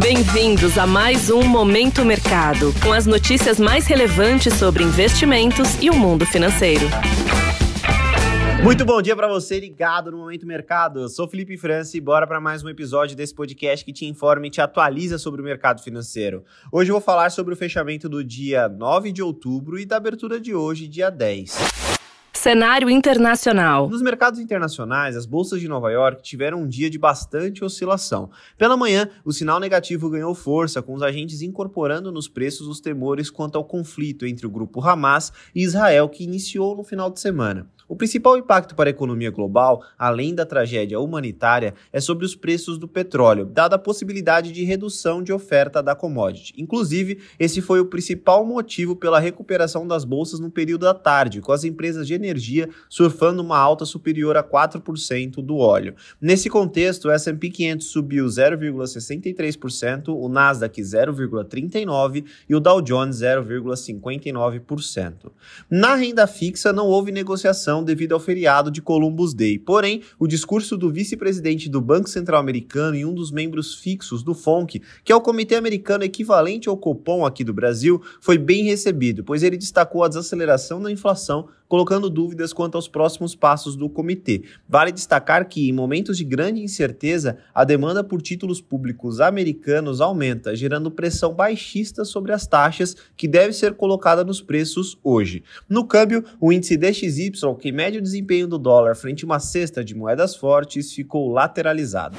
Bem-vindos a mais um Momento Mercado, com as notícias mais relevantes sobre investimentos e o mundo financeiro. Muito bom dia para você ligado no Momento Mercado. Eu sou Felipe França e bora para mais um episódio desse podcast que te informa e te atualiza sobre o mercado financeiro. Hoje eu vou falar sobre o fechamento do dia 9 de outubro e da abertura de hoje, dia 10. Cenário internacional. Nos mercados internacionais, as bolsas de Nova York tiveram um dia de bastante oscilação. Pela manhã, o sinal negativo ganhou força, com os agentes incorporando nos preços os temores quanto ao conflito entre o grupo Hamas e Israel, que iniciou no final de semana. O principal impacto para a economia global, além da tragédia humanitária, é sobre os preços do petróleo, dada a possibilidade de redução de oferta da commodity. Inclusive, esse foi o principal motivo pela recuperação das bolsas no período da tarde, com as empresas energia surfando uma alta superior a 4% do óleo. Nesse contexto, o S&P 500 subiu 0,63%, o Nasdaq 0,39% e o Dow Jones 0,59%. Na renda fixa, não houve negociação devido ao feriado de Columbus Day. Porém, o discurso do vice-presidente do Banco Central Americano e um dos membros fixos do FONC, que é o comitê americano equivalente ao Copom aqui do Brasil, foi bem recebido, pois ele destacou a desaceleração da inflação colocando dúvidas quanto aos próximos passos do comitê. Vale destacar que, em momentos de grande incerteza, a demanda por títulos públicos americanos aumenta, gerando pressão baixista sobre as taxas que deve ser colocada nos preços hoje. No câmbio, o índice DXY, que mede o desempenho do dólar frente a uma cesta de moedas fortes, ficou lateralizado.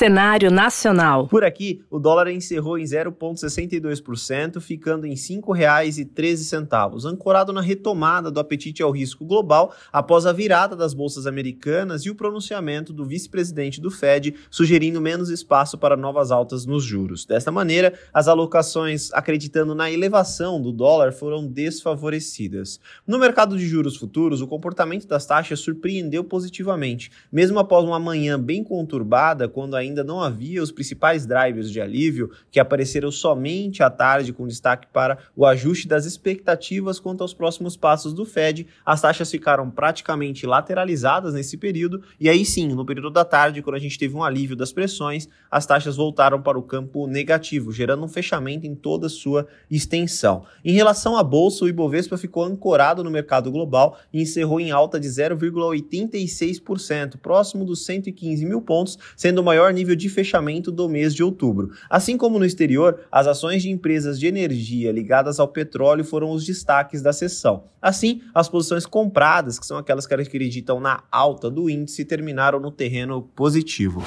Cenário nacional. Por aqui, o dólar encerrou em 0,62%, ficando em R$ 5,13, ancorado na retomada do apetite ao risco global após a virada das bolsas americanas e o pronunciamento do vice-presidente do Fed sugerindo menos espaço para novas altas nos juros. Desta maneira, as alocações acreditando na elevação do dólar foram desfavorecidas. No mercado de juros futuros, o comportamento das taxas surpreendeu positivamente, mesmo após uma manhã bem conturbada, quando ainda ainda não havia os principais drivers de alívio que apareceram somente à tarde, com destaque para o ajuste das expectativas quanto aos próximos passos do Fed. As taxas ficaram praticamente lateralizadas nesse período, e aí sim, no período da tarde, quando a gente teve um alívio das pressões, as taxas voltaram para o campo negativo, gerando um fechamento em toda a sua extensão. Em relação à bolsa, o Ibovespa ficou ancorado no mercado global e encerrou em alta de 0,86%, próximo dos 115 mil pontos, sendo o maior nível de fechamento do mês de outubro. Assim como no exterior, as ações de empresas de energia ligadas ao petróleo foram os destaques da sessão. Assim, as posições compradas, que são aquelas que acreditam na alta do índice, terminaram no terreno positivo.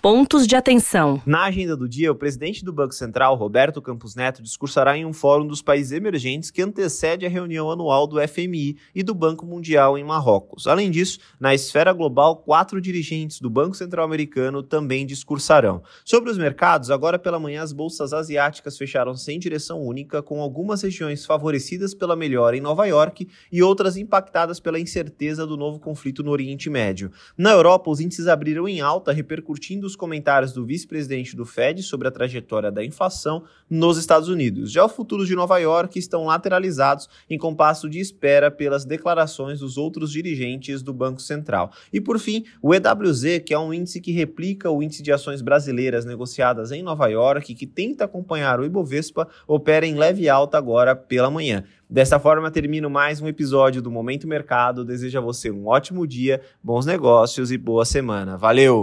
Pontos de atenção. Na agenda do dia, o presidente do Banco Central, Roberto Campos Neto, discursará em um fórum dos países emergentes que antecede a reunião anual do FMI e do Banco Mundial em Marrocos. Além disso, na esfera global, quatro dirigentes do Banco Central Americano também discursarão. Sobre os mercados, agora pela manhã as bolsas asiáticas fecharam sem direção única, com algumas regiões favorecidas pela melhora em Nova York e outras impactadas pela incerteza do novo conflito no Oriente Médio. Na Europa, os índices abriram em alta, repercutindo os comentários do vice-presidente do Fed sobre a trajetória da inflação nos Estados Unidos. Já os futuros de Nova York estão lateralizados em compasso de espera pelas declarações dos outros dirigentes do Banco Central. E por fim, o EWZ, que é um índice que replica o índice de ações brasileiras negociadas em Nova York, que tenta acompanhar o Ibovespa, opera em leve alta agora pela manhã. Dessa forma, termino mais um episódio do Momento Mercado. Desejo a você um ótimo dia, bons negócios e boa semana. Valeu!